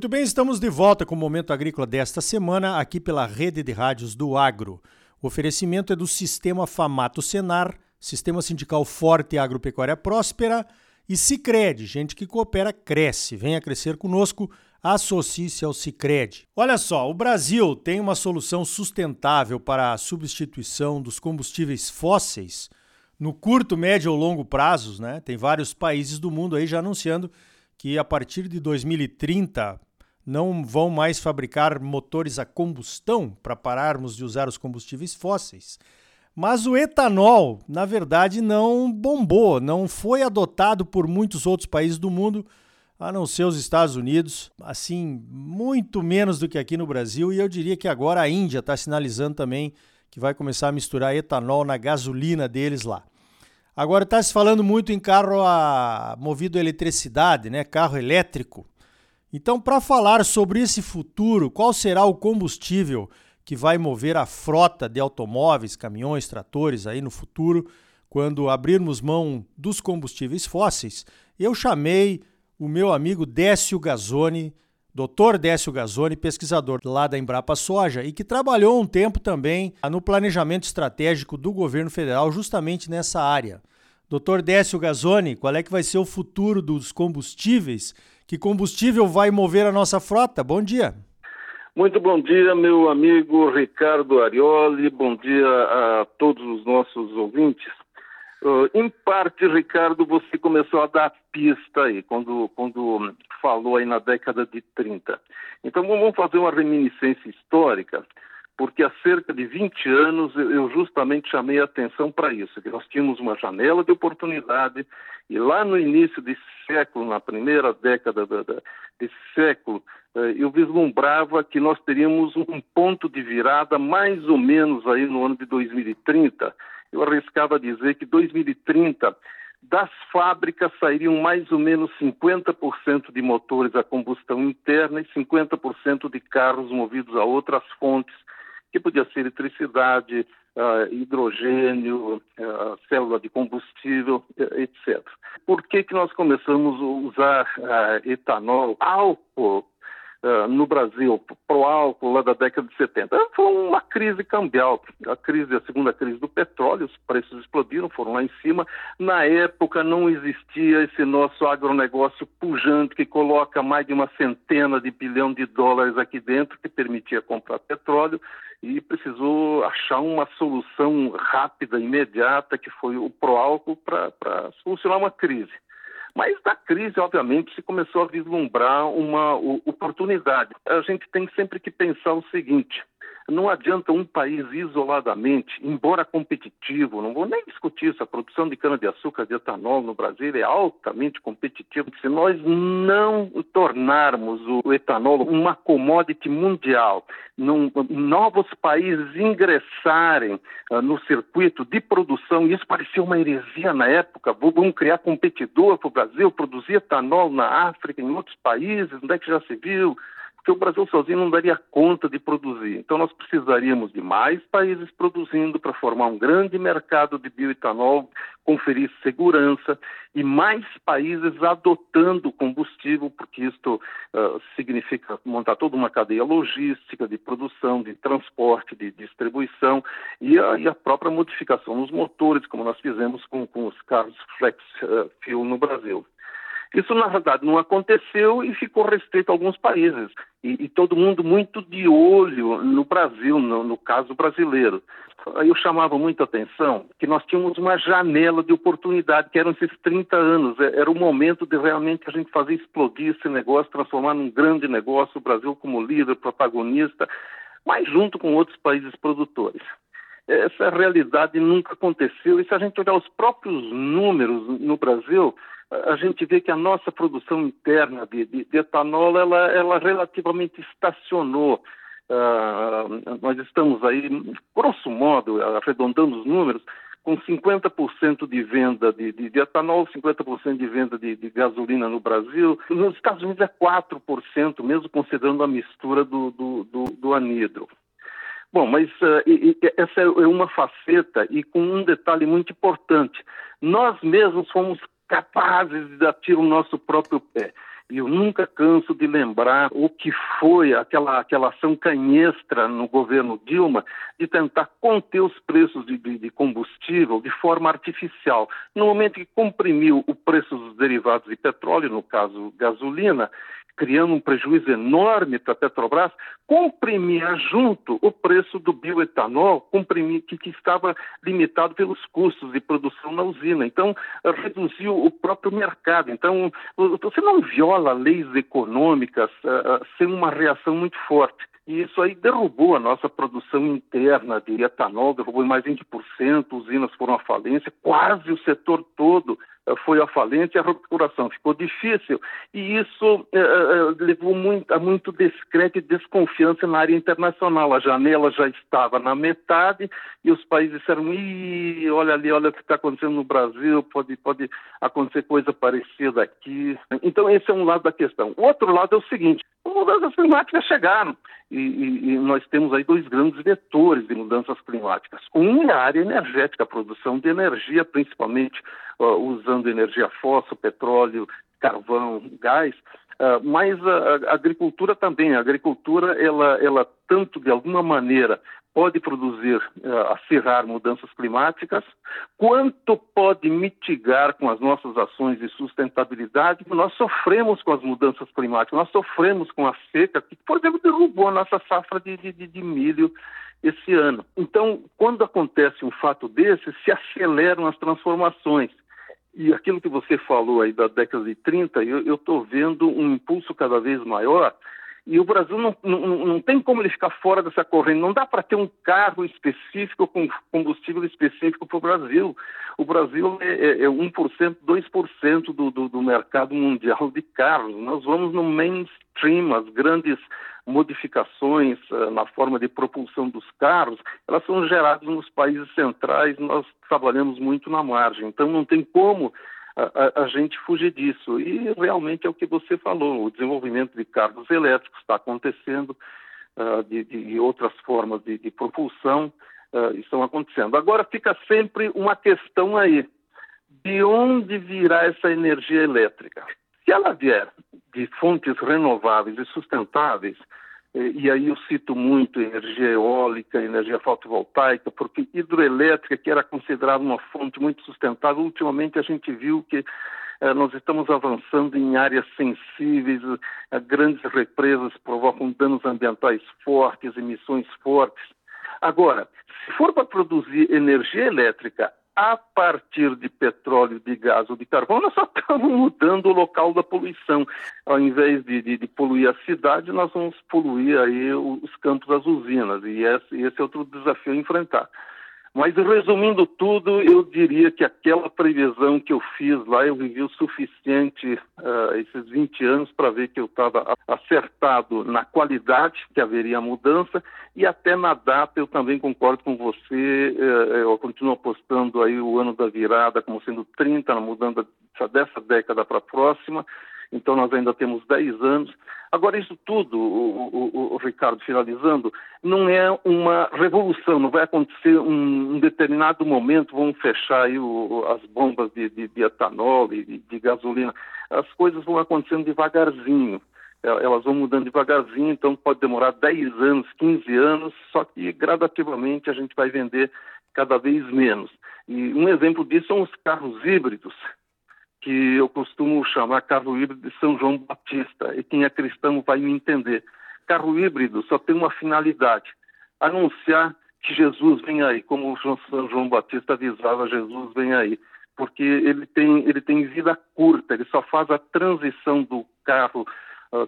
Muito bem, estamos de volta com o Momento Agrícola desta semana, aqui pela rede de rádios do Agro. O oferecimento é do Sistema Famato Senar, Sistema Sindical Forte e Agropecuária Próspera e Cicred, gente que coopera cresce. Venha crescer conosco, associe-se ao Cicred. Olha só, o Brasil tem uma solução sustentável para a substituição dos combustíveis fósseis no curto, médio ou longo prazos, né? Tem vários países do mundo aí já anunciando que a partir de 2030 não vão mais fabricar motores a combustão para pararmos de usar os combustíveis fósseis. Mas o etanol, na verdade, não bombou, não foi adotado por muitos outros países do mundo, a não ser os Estados Unidos, assim, muito menos do que aqui no Brasil, e eu diria que agora a Índia está sinalizando também que vai começar a misturar etanol na gasolina deles lá. Agora está se falando muito em carro a, movido a eletricidade, né? carro elétrico. Então, para falar sobre esse futuro, qual será o combustível que vai mover a frota de automóveis, caminhões, tratores aí no futuro, quando abrirmos mão dos combustíveis fósseis, eu chamei o meu amigo Décio Gazzoni, Dr. Décio Gazzoni, pesquisador lá da Embrapa Soja e que trabalhou um tempo também no planejamento estratégico do governo federal justamente nessa área. Dr. Décio Gazzoni, qual é que vai ser o futuro dos combustíveis? Que combustível vai mover a nossa frota? Bom dia. Muito bom dia, meu amigo Ricardo Arioli. Bom dia a todos os nossos ouvintes. Uh, em parte, Ricardo, você começou a dar pista aí, quando, quando falou aí na década de 30. Então, vamos fazer uma reminiscência histórica, porque há cerca de 20 anos eu justamente chamei a atenção para isso, que nós tínhamos uma janela de oportunidade e lá no início desse século, na primeira década desse século, uh, eu vislumbrava que nós teríamos um ponto de virada mais ou menos aí no ano de 2030, eu arriscava dizer que 2030 das fábricas sairiam mais ou menos 50% de motores a combustão interna e 50% de carros movidos a outras fontes, que podia ser eletricidade, uh, hidrogênio, uh, célula de combustível, etc. Por que, que nós começamos a usar uh, etanol, álcool no Brasil pro álcool lá da década de 70. Foi uma crise cambial, a crise, a segunda crise do petróleo, os preços explodiram, foram lá em cima. Na época não existia esse nosso agronegócio pujante que coloca mais de uma centena de bilhão de dólares aqui dentro, que permitia comprar petróleo e precisou achar uma solução rápida, imediata, que foi o pró-álcool para solucionar uma crise. Mas da crise, obviamente, se começou a vislumbrar uma oportunidade. A gente tem sempre que pensar o seguinte: não adianta um país isoladamente, embora competitivo, não vou nem discutir isso, a produção de cana-de-açúcar, de etanol no Brasil é altamente competitiva. Se nós não tornarmos o etanol uma commodity mundial, num, novos países ingressarem uh, no circuito de produção, e isso parecia uma heresia na época, vamos criar competidor para o Brasil, produzir etanol na África, em outros países, onde é que já se viu? Porque o Brasil sozinho não daria conta de produzir. Então, nós precisaríamos de mais países produzindo para formar um grande mercado de bioetanol, conferir segurança e mais países adotando combustível, porque isto uh, significa montar toda uma cadeia logística de produção, de transporte, de distribuição e a, e a própria modificação nos motores, como nós fizemos com, com os carros flex uh, fuel no Brasil. Isso, na verdade, não aconteceu e ficou restrito a alguns países. E, e todo mundo muito de olho no Brasil, no, no caso brasileiro. Eu chamava muita atenção que nós tínhamos uma janela de oportunidade, que eram esses 30 anos. É, era o momento de realmente a gente fazer explodir esse negócio, transformar num grande negócio, o Brasil como líder, protagonista, mas junto com outros países produtores essa realidade nunca aconteceu. E se a gente olhar os próprios números no Brasil, a gente vê que a nossa produção interna de, de, de etanol ela, ela relativamente estacionou. Uh, nós estamos aí, grosso modo, arredondando os números, com 50% de venda de, de, de, etanol, 50% de venda de, de, gasolina no Brasil. Nos Estados Unidos é 4%, mesmo considerando a mistura do, do, do, do anidro. Bom, mas uh, essa é uma faceta e com um detalhe muito importante. Nós mesmos fomos capazes de dar tiro no nosso próprio pé. Eu nunca canso de lembrar o que foi aquela, aquela ação canhestra no governo Dilma de tentar conter os preços de, de, de combustível de forma artificial. No momento que comprimiu o preço dos derivados de petróleo, no caso gasolina, criando um prejuízo enorme para a Petrobras, comprimia junto o preço do bioetanol, comprimia, que, que, estava limitado pelos custos de produção na usina. Então, reduziu o próprio mercado. Então, você não viola leis econômicas uh, sem uma reação muito forte. E isso aí derrubou a nossa produção interna de etanol, derrubou mais 20%, usinas foram à falência, quase o setor todo foi à falência, a recuperação ficou difícil e isso eh, eh, levou muito, a muito descrédito e desconfiança na área internacional. A janela já estava na metade e os países disseram: Ih, olha ali, olha o que está acontecendo no Brasil, pode, pode acontecer coisa parecida aqui. Então, esse é um lado da questão. O outro lado é o seguinte: mudanças climáticas chegaram e, e, e nós temos aí dois grandes vetores de mudanças climáticas. Um é a área energética, a produção de energia, principalmente uh, usando energia fóssil, petróleo, carvão, gás, uh, mas a, a, agricultura também. A agricultura, ela, ela tanto de alguma maneira pode produzir, uh, acirrar mudanças climáticas, quanto pode mitigar com as nossas ações de sustentabilidade. Nós sofremos com as mudanças climáticas, nós sofremos com a seca, que, por exemplo, derrubou a nossa safra de, de, de milho esse ano. Então, quando acontece um fato desse, se aceleram as transformações. E aquilo que você falou aí da década de 30, eu estou vendo um impulso cada vez maior. E o Brasil não, não, não tem como ele ficar fora dessa corrente. Não dá para ter um carro específico com combustível específico para o Brasil. O Brasil é, é, é 1%, 2% do, do, do mercado mundial de carros. Nós vamos no mainstream, as grandes modificações uh, na forma de propulsão dos carros, elas são geradas nos países centrais, nós trabalhamos muito na margem, então não tem como a, a, gente fugir disso. E realmente é o que você falou, o desenvolvimento de carros elétricos está acontecendo, uh, de, de, outras formas de, de propulsão uh, estão acontecendo. Agora fica sempre uma questão aí, de onde virá essa energia elétrica? Se ela vier de fontes renováveis e sustentáveis, e aí eu cito muito energia eólica, energia fotovoltaica, porque hidroelétrica, que era considerada uma fonte muito sustentável, ultimamente a gente viu que eh, nós estamos avançando em áreas sensíveis, eh, grandes represas provocam danos ambientais fortes, emissões fortes. Agora, se for para produzir energia elétrica a partir de petróleo, de gás ou de carvão, nós só estamos mudando o local da poluição. Ao invés de, de, de poluir a cidade, nós vamos poluir aí os campos das usinas, e esse, esse é outro desafio a enfrentar. Mas resumindo tudo, eu diria que aquela previsão que eu fiz lá, eu vivi o suficiente uh, esses 20 anos para ver que eu estava acertado na qualidade, que haveria mudança, e até na data eu também concordo com você, uh, eu continuo apostando aí o ano da virada como sendo 30, na mudança dessa década para a próxima, então nós ainda temos 10 anos. Agora, isso tudo, o, o, o, Ricardo, finalizando, não é uma revolução, não vai acontecer um, um determinado momento, vão fechar aí o, as bombas de, de, de etanol e de, de gasolina. As coisas vão acontecendo devagarzinho é, elas vão mudando devagarzinho, então pode demorar 10 anos, 15 anos, só que gradativamente a gente vai vender cada vez menos. E um exemplo disso são os carros híbridos que eu costumo chamar carro híbrido de São João Batista, e quem é cristão vai me entender. Carro híbrido só tem uma finalidade: anunciar que Jesus vem aí, como São João Batista avisava: Jesus vem aí, porque ele tem, ele tem vida curta, ele só faz a transição do carro,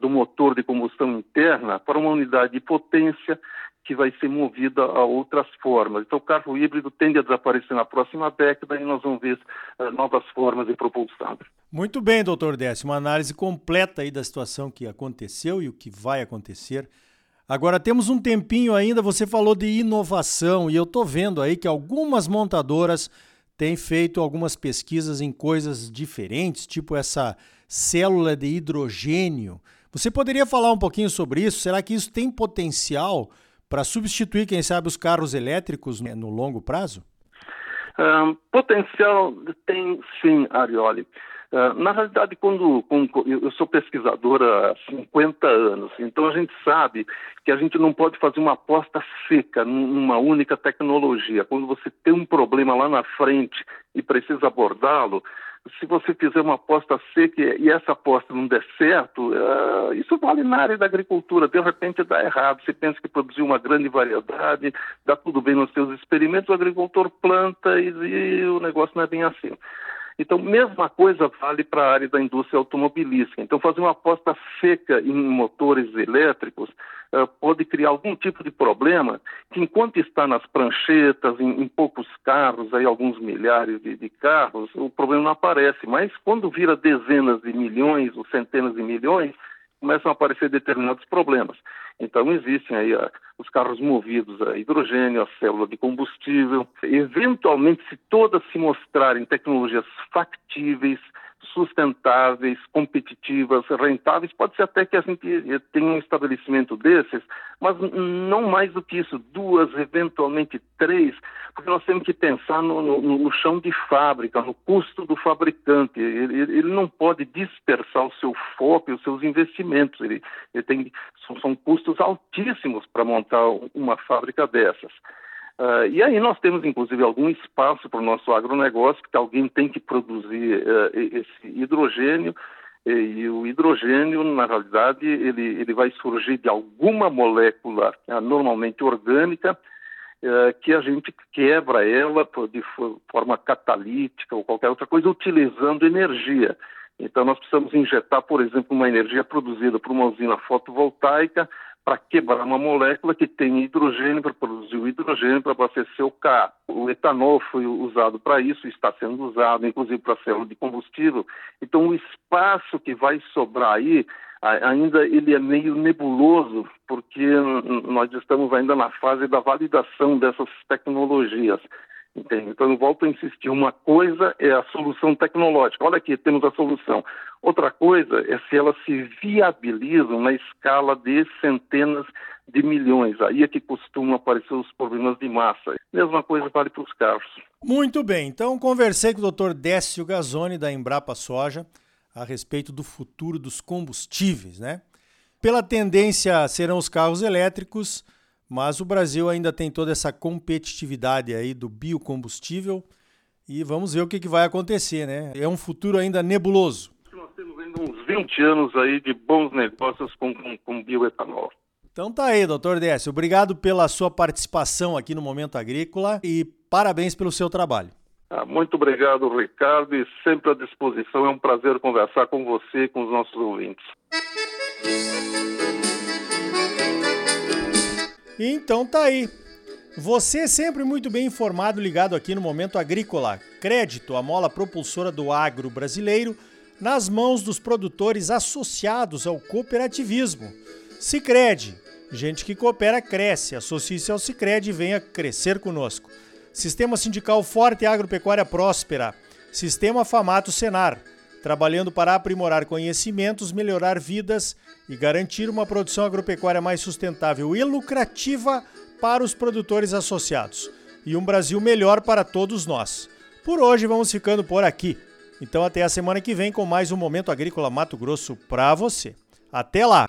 do motor de combustão interna, para uma unidade de potência que vai ser movida a outras formas. Então, o carro híbrido tende a desaparecer na próxima década e nós vamos ver uh, novas formas de propulsão. Muito bem, doutor Décio, uma análise completa aí da situação que aconteceu e o que vai acontecer. Agora temos um tempinho ainda, você falou de inovação e eu estou vendo aí que algumas montadoras têm feito algumas pesquisas em coisas diferentes, tipo essa célula de hidrogênio. Você poderia falar um pouquinho sobre isso? Será que isso tem potencial para substituir, quem sabe, os carros elétricos no longo prazo? Um, potencial tem sim, Arioli. Uh, na realidade, quando, quando, eu sou pesquisador há 50 anos, então a gente sabe que a gente não pode fazer uma aposta seca numa única tecnologia. Quando você tem um problema lá na frente e precisa abordá-lo, se você fizer uma aposta seca e essa aposta não der certo, uh, isso vale na área da agricultura. De repente dá errado. Você pensa que produziu uma grande variedade, dá tudo bem nos seus experimentos, o agricultor planta e, e o negócio não é bem assim. Então, mesma coisa vale para a área da indústria automobilística. Então, fazer uma aposta seca em motores elétricos uh, pode criar algum tipo de problema que, enquanto está nas pranchetas, em, em poucos carros, aí alguns milhares de, de, carros, o problema não aparece. Mas quando vira dezenas de milhões ou centenas de milhões, começam a aparecer determinados problemas. Então, existem aí a, os carros movidos a hidrogênio, a célula de combustível. Eventualmente, se todas se mostrarem tecnologias factíveis, sustentáveis, competitivas, rentáveis. Pode ser até que a gente tenha um estabelecimento desses, mas não mais do que isso, duas, eventualmente três, porque nós temos que pensar no, no, no chão de fábrica, no custo do fabricante. Ele, ele, não pode dispersar o seu foco os seus investimentos. Ele, ele tem, são, são custos altíssimos para montar uma fábrica dessas. Uh, e aí nós temos, inclusive, algum espaço para o nosso agronegócio, que alguém tem que produzir uh, esse hidrogênio, e, e, o hidrogênio, na realidade, ele, ele vai surgir de alguma molécula uh, normalmente orgânica, que a gente quebra ela de forma catalítica ou qualquer outra coisa, utilizando energia. Então, nós precisamos injetar, por exemplo, uma energia produzida por uma usina fotovoltaica para quebrar uma molécula que tem hidrogênio, para produzir o hidrogênio para abastecer o carro. O etanol foi usado para isso, está sendo usado, inclusive para célula de combustível. Então, o espaço que vai sobrar aí, ainda ele é meio nebuloso, porque nós estamos ainda na fase da validação dessas tecnologias. Entende? Então, eu volto a insistir: uma coisa é a solução tecnológica. Olha aqui, temos a solução. Outra coisa é se elas se viabilizam na escala de centenas de milhões. Aí é que costumam aparecer os problemas de massa. Mesma coisa vale para os carros. Muito bem. Então, conversei com o Dr. Décio Gazzoni, da Embrapa Soja, a respeito do futuro dos combustíveis, né? Pela tendência serão os carros elétricos mas o Brasil ainda tem toda essa competitividade aí do biocombustível e vamos ver o que, que vai acontecer, né? É um futuro ainda nebuloso. Nós temos ainda uns 20 anos aí de bons negócios com, com, com bioetanol. Então tá aí, doutor Décio. Obrigado pela sua participação aqui no Momento Agrícola e parabéns pelo seu trabalho. Ah, muito obrigado, Ricardo, e sempre à disposição. É um prazer conversar com você e com os nossos ouvintes. Então tá aí. Você é sempre muito bem informado, ligado aqui no Momento Agrícola. Crédito, a mola propulsora do agro brasileiro, nas mãos dos produtores associados ao cooperativismo. Sicredi, gente que coopera cresce. Associe-se ao Sicredi e venha crescer conosco. Sistema sindical forte e agropecuária próspera. Sistema Famato Senar, trabalhando para aprimorar conhecimentos, melhorar vidas e garantir uma produção agropecuária mais sustentável e lucrativa para os produtores associados e um Brasil melhor para todos nós. Por hoje vamos ficando por aqui. Então até a semana que vem com mais um Momento Agrícola Mato Grosso para você. Até lá!